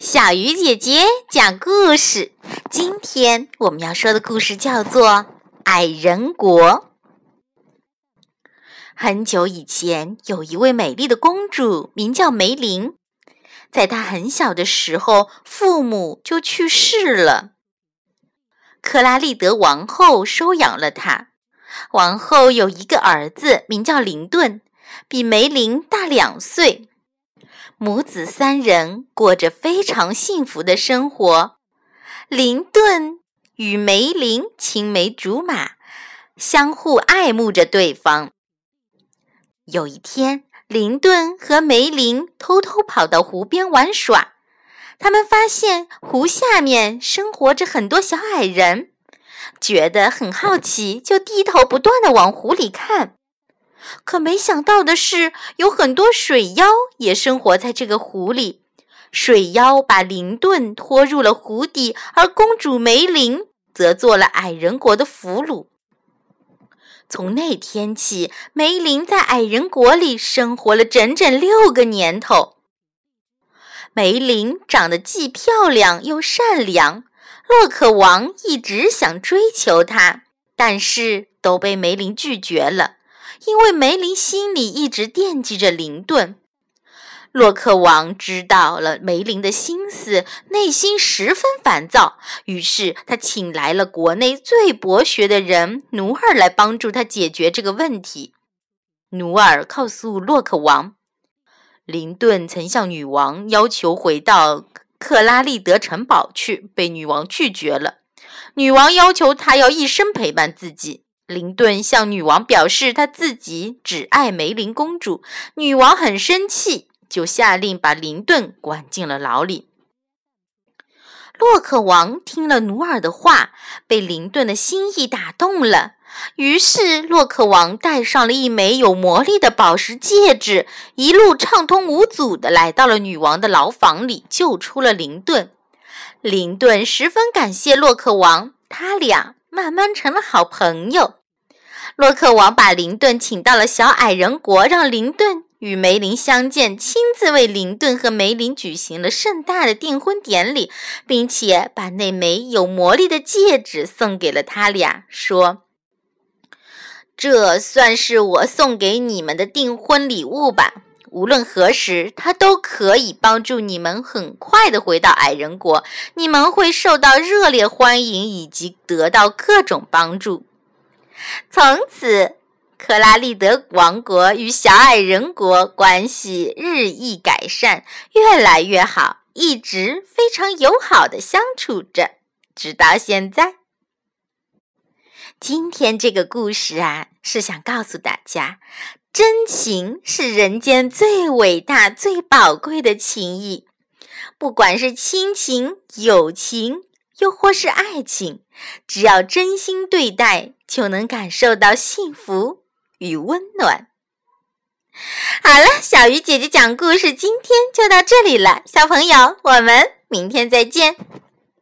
小鱼姐姐讲故事。今天我们要说的故事叫做《矮人国》。很久以前，有一位美丽的公主，名叫梅林。在她很小的时候，父母就去世了。克拉丽德王后收养了她。王后有一个儿子，名叫林顿，比梅林大两岁。母子三人过着非常幸福的生活。林顿与梅林青梅竹马，相互爱慕着对方。有一天，林顿和梅林偷偷跑到湖边玩耍。他们发现湖下面生活着很多小矮人，觉得很好奇，就低头不断的往湖里看。可没想到的是，有很多水妖也生活在这个湖里。水妖把林顿拖入了湖底，而公主梅林则做了矮人国的俘虏。从那天起，梅林在矮人国里生活了整整六个年头。梅林长得既漂亮又善良，洛克王一直想追求她，但是都被梅林拒绝了。因为梅林心里一直惦记着林顿，洛克王知道了梅林的心思，内心十分烦躁。于是他请来了国内最博学的人努尔来帮助他解决这个问题。努尔告诉洛克王，林顿曾向女王要求回到克拉利德城堡去，被女王拒绝了。女王要求他要一生陪伴自己。林顿向女王表示他自己只爱梅林公主，女王很生气，就下令把林顿关进了牢里。洛克王听了努尔的话，被林顿的心意打动了，于是洛克王戴上了一枚有魔力的宝石戒指，一路畅通无阻的来到了女王的牢房里，救出了林顿。林顿十分感谢洛克王，他俩慢慢成了好朋友。洛克王把林顿请到了小矮人国，让林顿与梅林相见，亲自为林顿和梅林举行了盛大的订婚典礼，并且把那枚有魔力的戒指送给了他俩，说：“这算是我送给你们的订婚礼物吧。无论何时，它都可以帮助你们很快的回到矮人国，你们会受到热烈欢迎，以及得到各种帮助。”从此，克拉利德王国与小矮人国关系日益改善，越来越好，一直非常友好的相处着，直到现在。今天这个故事啊，是想告诉大家，真情是人间最伟大、最宝贵的情谊，不管是亲情、友情。又或是爱情，只要真心对待，就能感受到幸福与温暖。好了，小鱼姐姐讲故事，今天就到这里了，小朋友，我们明天再见。